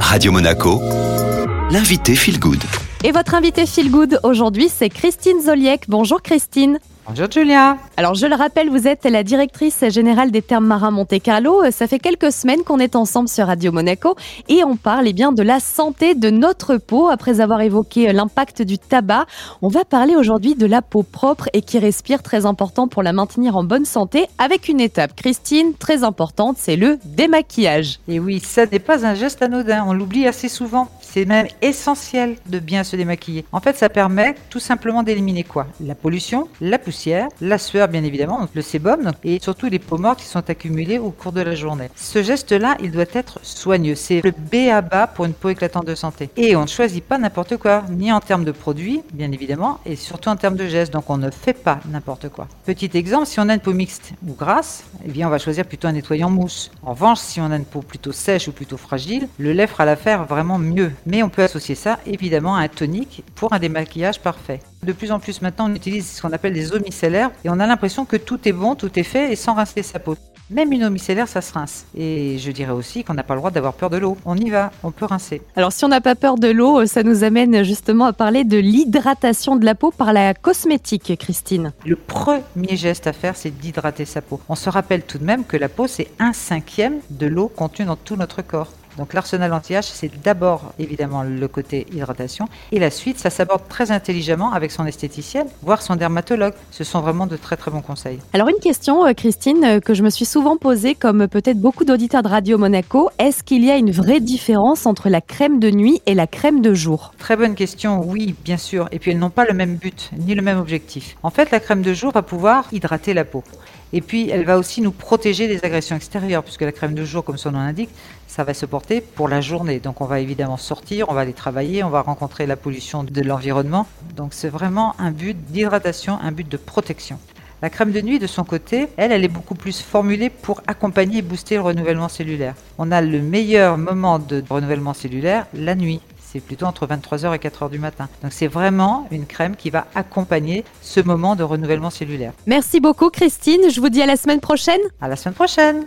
Radio Monaco, l'invité Feel Good. Et votre invité Feel Good aujourd'hui, c'est Christine Zoliek. Bonjour Christine. Bonjour Julia. Alors je le rappelle, vous êtes la directrice générale des termes marins Monte Carlo. Ça fait quelques semaines qu'on est ensemble sur Radio Monaco et on parle eh bien de la santé de notre peau. Après avoir évoqué l'impact du tabac, on va parler aujourd'hui de la peau propre et qui respire, très important pour la maintenir en bonne santé, avec une étape, Christine, très importante, c'est le démaquillage. Et oui, ça n'est pas un geste anodin, on l'oublie assez souvent. C'est même essentiel de bien se démaquiller. En fait, ça permet tout simplement d'éliminer quoi? La pollution, la poussière la sueur bien évidemment, le sébum et surtout les peaux mortes qui sont accumulées au cours de la journée. Ce geste-là, il doit être soigneux. C'est le B à bas pour une peau éclatante de santé. Et on ne choisit pas n'importe quoi, ni en termes de produits, bien évidemment, et surtout en termes de gestes. Donc on ne fait pas n'importe quoi. Petit exemple, si on a une peau mixte ou grasse, eh bien on va choisir plutôt un nettoyant mousse. En revanche, si on a une peau plutôt sèche ou plutôt fragile, le lait fera l'affaire vraiment mieux. Mais on peut associer ça évidemment à un tonique pour un démaquillage parfait. De plus en plus maintenant, on utilise ce qu'on appelle des eaux micellaires et on a l'impression que tout est bon, tout est fait et sans rincer sa peau. Même une eau micellaire, ça se rince. Et je dirais aussi qu'on n'a pas le droit d'avoir peur de l'eau. On y va, on peut rincer. Alors si on n'a pas peur de l'eau, ça nous amène justement à parler de l'hydratation de la peau par la cosmétique, Christine. Le premier geste à faire, c'est d'hydrater sa peau. On se rappelle tout de même que la peau, c'est un cinquième de l'eau contenue dans tout notre corps. Donc l'arsenal anti-âge, c'est d'abord évidemment le côté hydratation et la suite, ça s'aborde très intelligemment avec son esthéticienne, voire son dermatologue. Ce sont vraiment de très très bons conseils. Alors une question, euh, Christine, euh, que je me suis souvent posée, comme peut-être beaucoup d'auditeurs de Radio Monaco, est-ce qu'il y a une vraie différence entre la crème de nuit et la crème de jour? Très bonne question, oui, bien sûr. Et puis elles n'ont pas le même but ni le même objectif. En fait, la crème de jour va pouvoir hydrater la peau. Et puis, elle va aussi nous protéger des agressions extérieures, puisque la crème de jour, comme son nom l'indique, ça va se porter pour la journée. Donc, on va évidemment sortir, on va aller travailler, on va rencontrer la pollution de l'environnement. Donc, c'est vraiment un but d'hydratation, un but de protection. La crème de nuit, de son côté, elle, elle est beaucoup plus formulée pour accompagner et booster le renouvellement cellulaire. On a le meilleur moment de renouvellement cellulaire la nuit c'est plutôt entre 23h et 4h du matin. Donc c'est vraiment une crème qui va accompagner ce moment de renouvellement cellulaire. Merci beaucoup Christine, je vous dis à la semaine prochaine. À la semaine prochaine.